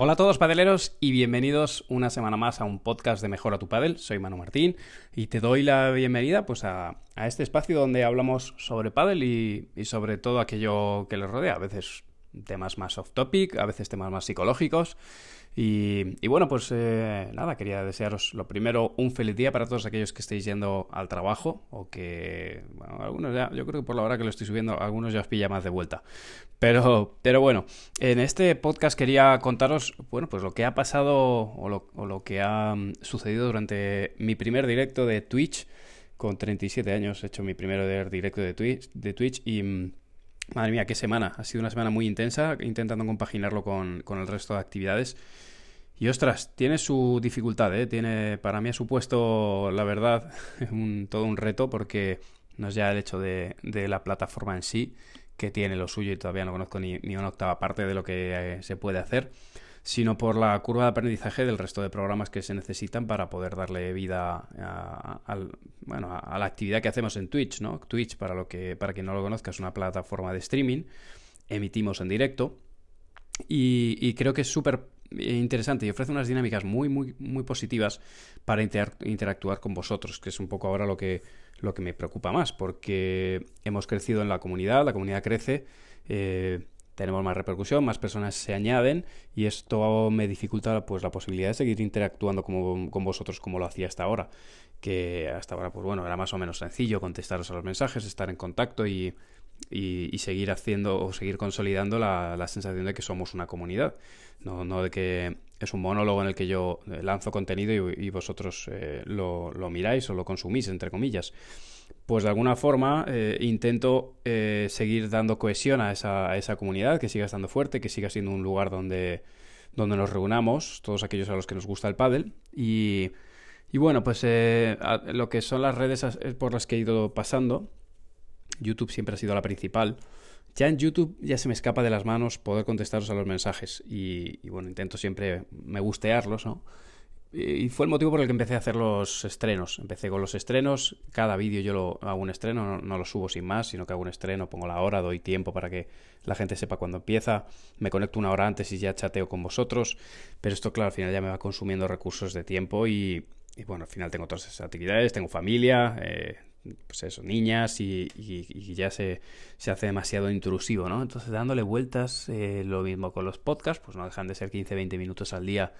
Hola a todos padeleros y bienvenidos una semana más a un podcast de Mejora tu Padel. Soy Manu Martín y te doy la bienvenida pues a, este espacio donde hablamos sobre padel y, y, sobre todo aquello que les rodea. A veces temas más off topic, a veces temas más psicológicos y, bueno, pues eh, nada, quería desearos lo primero un feliz día para todos aquellos que estéis yendo al trabajo o que, bueno, algunos ya, yo creo que por la hora que lo estoy subiendo, algunos ya os pilla más de vuelta. Pero, pero bueno, en este podcast quería contaros, bueno, pues lo que ha pasado o lo, o lo que ha mm, sucedido durante mi primer directo de Twitch. Con 37 años he hecho mi primer directo de Twitch, de Twitch y... Madre mía, qué semana. Ha sido una semana muy intensa, intentando compaginarlo con, con el resto de actividades. Y ostras, tiene su dificultad, ¿eh? Tiene, para mí ha supuesto, la verdad, un, todo un reto porque no es ya el hecho de, de, la plataforma en sí, que tiene lo suyo y todavía no conozco ni, ni una octava parte de lo que eh, se puede hacer, sino por la curva de aprendizaje del resto de programas que se necesitan para poder darle vida a, bueno, a, la actividad que hacemos en Twitch, ¿no? Twitch, para, lo que, para quien no lo conozca, es una plataforma de streaming, emitimos en directo y, creo que es súper interesante y ofrece unas dinámicas muy, muy, muy positivas para interactuar con vosotros, que es un poco ahora lo que, lo que me preocupa más, porque hemos crecido en la comunidad, la comunidad crece, eh, tenemos más repercusión, más personas se añaden y esto me dificulta pues la posibilidad de seguir interactuando como, con vosotros como lo hacía hasta ahora, que hasta ahora pues bueno, era más o menos sencillo contestaros a los mensajes, estar en contacto y, y, seguir haciendo o seguir consolidando la, la sensación de que somos una comunidad. No, no de que es un monólogo en el que yo eh, lanzo contenido y, vosotros eh, lo, lo, miráis o lo consumís, entre comillas. Pues de alguna forma eh, intento seguir dando cohesión a esa, a esa, comunidad, que siga estando fuerte, que siga siendo un lugar donde, donde nos reunamos, todos aquellos a los que nos gusta el pádel. Y, y bueno, pues lo que son las redes por las que he ido pasando, YouTube siempre ha sido la principal. Ya en YouTube ya se me escapa de las manos poder contestaros a los mensajes y, bueno, intento siempre me gustearlos, ¿no? Y fue el motivo por el que empecé a hacer los estrenos. Empecé con los estrenos, cada vídeo yo lo hago un estreno, no, lo subo sin más, sino que hago un estreno, pongo la hora, doy tiempo para que la gente sepa cuándo empieza, me conecto una hora antes y ya chateo con vosotros, pero esto claro, al final ya me va consumiendo recursos de tiempo y, bueno, al final tengo todas esas actividades, tengo familia, eh, pues eso, niñas y, ya se, se, hace demasiado intrusivo, ¿no? Entonces dándole vueltas, eh, lo mismo con los podcasts, pues no dejan de ser 15-20 minutos al día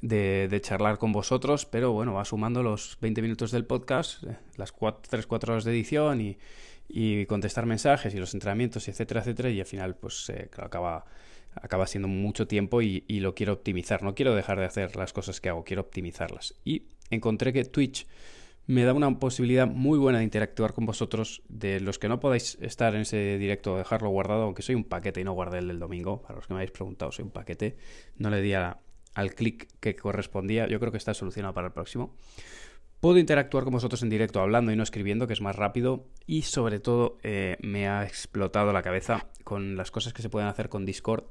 de, de, charlar con vosotros, pero bueno, va sumando los 20 minutos del podcast, eh, las 3-4 horas de edición y, y, contestar mensajes y los entrenamientos, etcétera, etcétera, y al final pues eh, acaba acaba siendo mucho tiempo y, lo quiero optimizar. No quiero dejar de hacer las cosas que hago, quiero optimizarlas. Y encontré que Twitch me da una posibilidad muy buena de interactuar con vosotros. De los que no podáis estar en ese directo, dejarlo guardado, aunque soy un paquete y no guardé el del domingo. Para los que me habéis preguntado, soy un paquete. No le di al clic que correspondía. Yo creo que está solucionado para el próximo. Puedo interactuar con vosotros en directo hablando y no escribiendo, que es más rápido. Y sobre todo eh, me ha explotado la cabeza con las cosas que se pueden hacer con Discord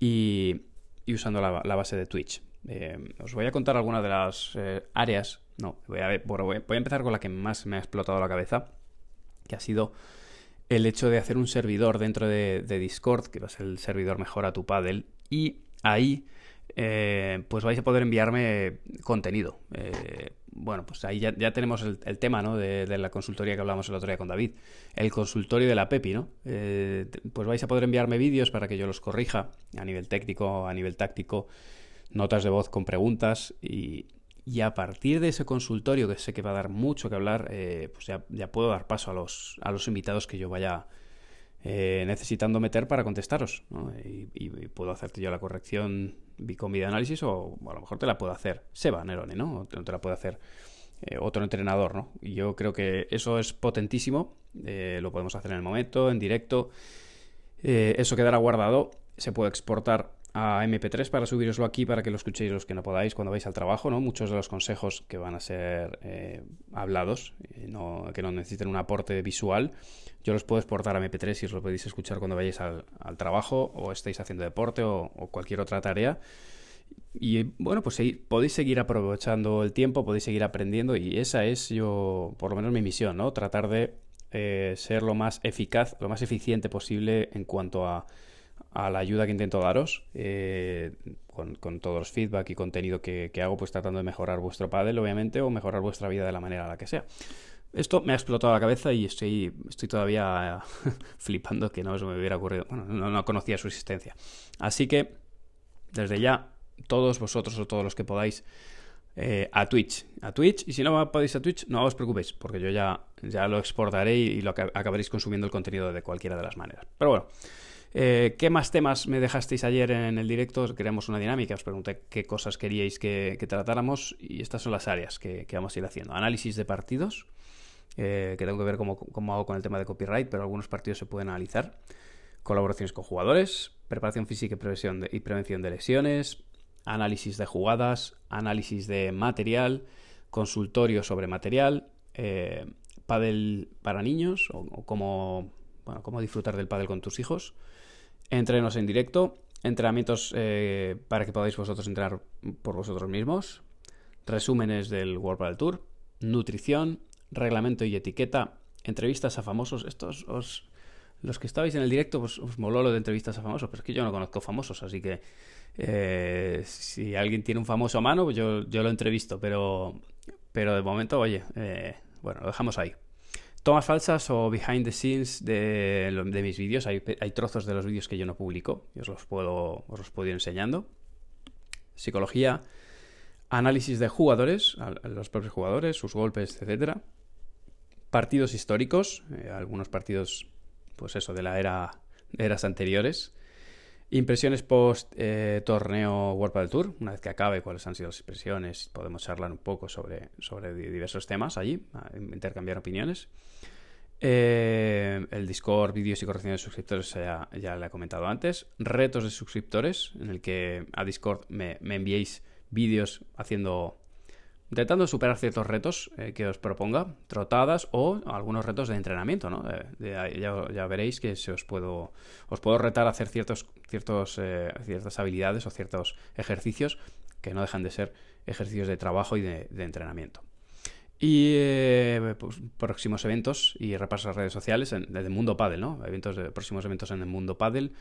y, usando la, base de Twitch. Eh, os voy a contar algunas de las eh, áreas no, voy a, voy a empezar con la que más me ha explotado la cabeza, que ha sido el hecho de hacer un servidor dentro de, Discord, que va a ser el servidor mejor a tu paddle, y ahí eh, pues vais a poder enviarme contenido. Eh, bueno, pues ahí ya, tenemos el, tema, ¿no? De, la consultoría que hablamos el otro día con David. El consultorio de la Pepi, ¿no? Eh, pues vais a poder enviarme vídeos para que yo los corrija a nivel técnico, a nivel táctico, notas de voz con preguntas y, y a partir de ese consultorio, que sé que va a dar mucho que hablar, eh, pues ya, ya, puedo dar paso a los, a los invitados que yo vaya eh, necesitando meter para contestaros. Y, puedo hacerte yo la corrección con de análisis o, a lo mejor te la puedo hacer Seba Nerone, ¿no? O te, la puede hacer eh, otro entrenador, ¿no? Y yo creo que eso es potentísimo. lo podemos hacer en el momento, en directo. eso quedará guardado. Se puede exportar a MP3 para subiroslo aquí para que lo escuchéis los que no podáis cuando vais al trabajo, ¿no? Muchos de los consejos que van a ser eh, hablados, eh, no, que no necesiten un aporte visual, yo los puedo exportar a MP3 y os lo podéis escuchar cuando vayáis al, trabajo o estéis haciendo deporte o, cualquier otra tarea. Y bueno, pues podéis seguir aprovechando el tiempo, podéis seguir aprendiendo y esa es yo, por lo menos mi misión, ¿no? Tratar de eh, ser lo más eficaz, lo más eficiente posible en cuanto a a la ayuda que intento daros eh, con, todos los feedback y contenido que, hago, pues tratando de mejorar vuestro paddle, obviamente, o mejorar vuestra vida de la manera la que sea. Esto me ha explotado la cabeza y estoy, estoy todavía flipando que no se me hubiera ocurrido. Bueno, no, conocía su existencia. Así que, desde ya, todos vosotros o todos los que podáis, eh, a Twitch. A Twitch. Y si no podéis a Twitch, no os preocupéis, porque yo ya, ya lo exportaré y, lo acabaréis consumiendo el contenido de cualquiera de las maneras. Pero bueno. Eh, ¿Qué más temas me dejasteis ayer en el directo? Creamos una dinámica, os pregunté qué cosas queríais que, tratáramos y estas son las áreas que, vamos a ir haciendo. Análisis de partidos, eh, que tengo que ver cómo, hago con el tema de copyright, pero algunos partidos se pueden analizar. Colaboraciones con jugadores, preparación física y prevención de lesiones, análisis de jugadas, análisis de material, consultorio sobre material, eh, pádel para niños o, cómo, bueno, cómo disfrutar del pádel con tus hijos entrenos en directo, entrenamientos eh, para que podáis vosotros entrenar por vosotros mismos, resúmenes del World Padel Tour, nutrición, reglamento y etiqueta, entrevistas a famosos. Estos os, los que estabais en el directo, pues os moló lo de entrevistas a famosos, pero es que yo no conozco famosos, así que eh, si alguien tiene un famoso a mano, pues yo, yo lo entrevisto, pero, pero de momento, oye, eh, bueno, lo dejamos ahí tomas falsas o behind the scenes de, mis vídeos. Hay, trozos de los vídeos que yo no publico y os los puedo, os los puedo ir enseñando. Psicología, análisis de jugadores, los propios jugadores, sus golpes, etcétera. Partidos históricos, eh, algunos partidos, pues eso, de la era eras anteriores. Impresiones post eh, torneo World del Tour, una vez que acabe, cuáles han sido las impresiones, podemos charlar un poco sobre, sobre diversos temas allí, intercambiar opiniones. Eh, el Discord, vídeos y correcciones de suscriptores ya, ya le he comentado antes. Retos de suscriptores, en el que a Discord me, me enviéis vídeos haciendo intentando superar ciertos retos eh, que os proponga, trotadas o algunos retos de entrenamiento, ¿no? ya, veréis que se os puedo, os puedo retar a hacer ciertos, ciertos, eh, ciertas habilidades o ciertos ejercicios que no dejan de ser ejercicios de trabajo y de entrenamiento. Y eh, pues, próximos eventos y las redes sociales en, el mundo Paddle, ¿no? Eventos de, próximos eventos en el mundo Paddle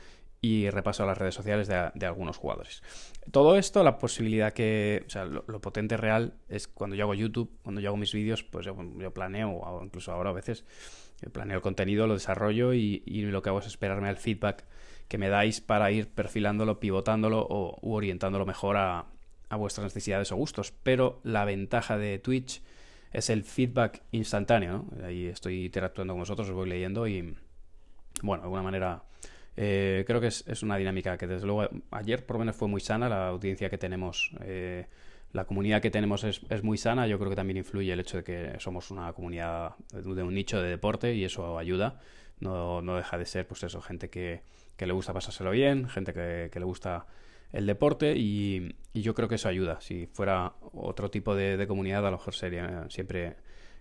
y repaso a las redes sociales de, algunos jugadores. Todo esto, la posibilidad que, o sea, lo, potente real es cuando yo hago YouTube, cuando yo hago mis vídeos, pues yo, planeo, o incluso ahora a veces, planeo el contenido, lo desarrollo y, lo que hago es esperarme al feedback que me dais para ir perfilándolo, pivotándolo o u orientándolo mejor a, a vuestras necesidades o gustos. Pero la ventaja de Twitch es el feedback instantáneo. Ahí estoy interactuando con vosotros, os voy leyendo y, bueno, de alguna manera eh, creo que es, una dinámica que desde luego ayer por lo menos fue muy sana, la audiencia que tenemos, eh, la comunidad que tenemos es, muy sana, yo creo que también influye el hecho de que somos una comunidad de un nicho de deporte y eso ayuda, no, no deja de ser pues eso, gente que, que le gusta pasárselo bien, gente que, que le gusta el deporte y, yo creo que eso ayuda. Si fuera otro tipo de, comunidad, a lo mejor sería siempre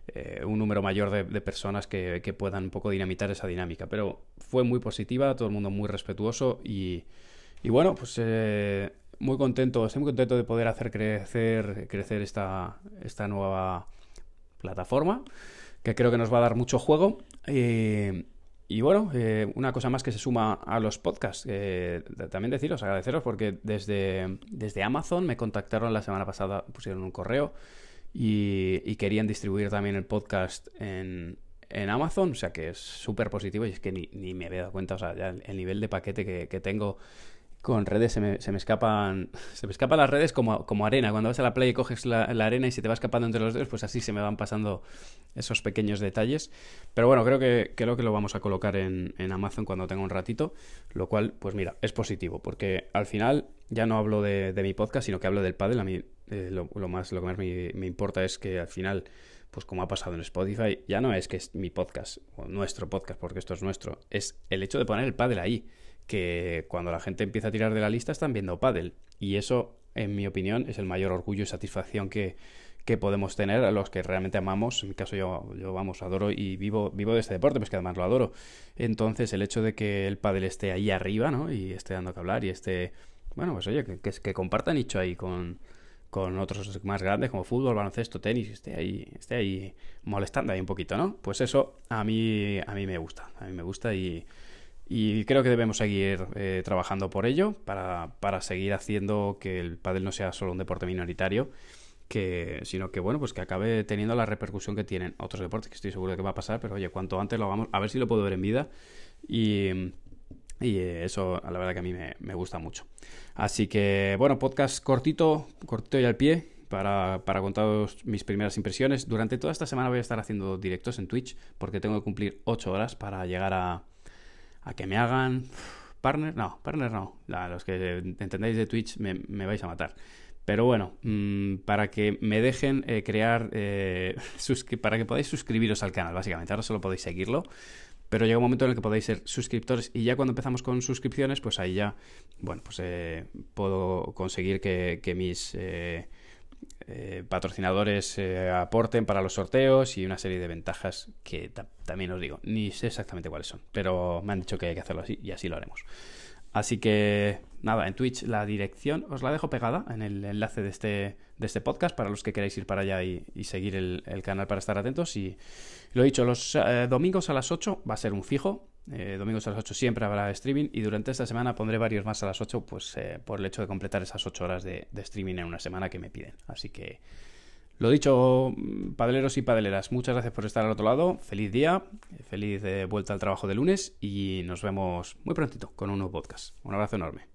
eh, un número mayor de, personas que, puedan un poco dinamitar esa dinámica. Pero fue muy positiva, todo el mundo muy respetuoso y, bueno, pues eh, muy contento, estoy muy contento de poder hacer crecer, crecer esta, esta nueva plataforma que creo que nos va a dar mucho juego. Eh, y bueno, eh, una cosa más que se suma a los podcasts. También deciros, agradeceros porque desde, desde Amazon me contactaron la semana pasada, pusieron un correo y, querían distribuir también el podcast en, Amazon. O sea que es súper positivo y es que ni, ni, me había dado cuenta. O sea, ya el, nivel de paquete que, que tengo con redes se me, se me, escapan se me escapan las redes como, como arena. Cuando vas a la playa y coges la, arena y se te va escapando entre los dedos, pues así se me van pasando esos pequeños detalles. Pero bueno, creo que, creo que lo vamos a colocar en, Amazon cuando tenga un ratito, lo cual, pues mira, es positivo, porque al final ya no hablo de, mi podcast, sino que hablo del paddle. A mí eh, lo, más, lo que más me, importa es que al final pues como ha pasado en Spotify, ya no es que es mi podcast o nuestro podcast, porque esto es nuestro, es el hecho de poner el paddle ahí que cuando la gente empieza a tirar de la lista están viendo pádel. Y eso, en mi opinión, es el mayor orgullo y satisfacción que, podemos tener a los que realmente amamos. En mi caso yo, yo vamos, adoro y vivo, vivo de este deporte, pues que además lo adoro. Entonces el hecho de que el pádel esté ahí arriba, ¿no? Y esté dando que hablar y esté, bueno, pues oye, que, que, que comparta nicho ahí con, con otros más grandes como fútbol, baloncesto, tenis, esté ahí, esté ahí molestando ahí un poquito, ¿no? Pues eso a mí, a mí me gusta, a mí me gusta y Y creo que debemos seguir eh, trabajando por ello para, para, seguir haciendo que el pádel no sea solo un deporte minoritario, que, sino que bueno, pues que acabe teniendo la repercusión que tienen otros deportes, que estoy seguro de que va a pasar, pero oye, cuanto antes lo hagamos, a ver si lo puedo ver en vida. Y, y eso, la verdad que a mí me, gusta mucho. Así que, bueno, podcast cortito, cortito y al pie, para, para contar mis primeras impresiones. Durante toda esta semana voy a estar haciendo directos en Twitch, porque tengo que cumplir 8 horas para llegar a, a que me hagan... Partner, no, partner no. los que entendáis de Twitch me, me vais a matar. Pero bueno, mmm, para que me dejen eh, crear, eh, para que podáis suscribiros al canal, básicamente. Ahora solo podéis seguirlo, pero llega un momento en el que podéis ser suscriptores y ya cuando empezamos con suscripciones, pues ahí ya, bueno, pues eh, puedo conseguir que, mis eh, eh, patrocinadores aporten para los sorteos y una serie de ventajas que también os digo, ni sé exactamente cuáles son, pero me han dicho que hay que hacerlo así y así lo haremos. Así que nada, en Twitch la dirección os la dejo pegada en el enlace de este, de este podcast para los que queráis ir para allá y, seguir el, el, canal para estar atentos. Y lo he dicho, los eh, domingos a las 8 va a ser un fijo. Eh, domingos a las 8 siempre habrá streaming y durante esta semana pondré varios más a las 8 pues eh, por el hecho de completar esas 8 horas de, de streaming en una semana que me piden. Así que lo dicho, padeleros y padeleras, muchas gracias por estar al otro lado. Feliz día, feliz vuelta al trabajo de lunes y nos vemos muy prontito con un nuevo podcast. Un abrazo enorme.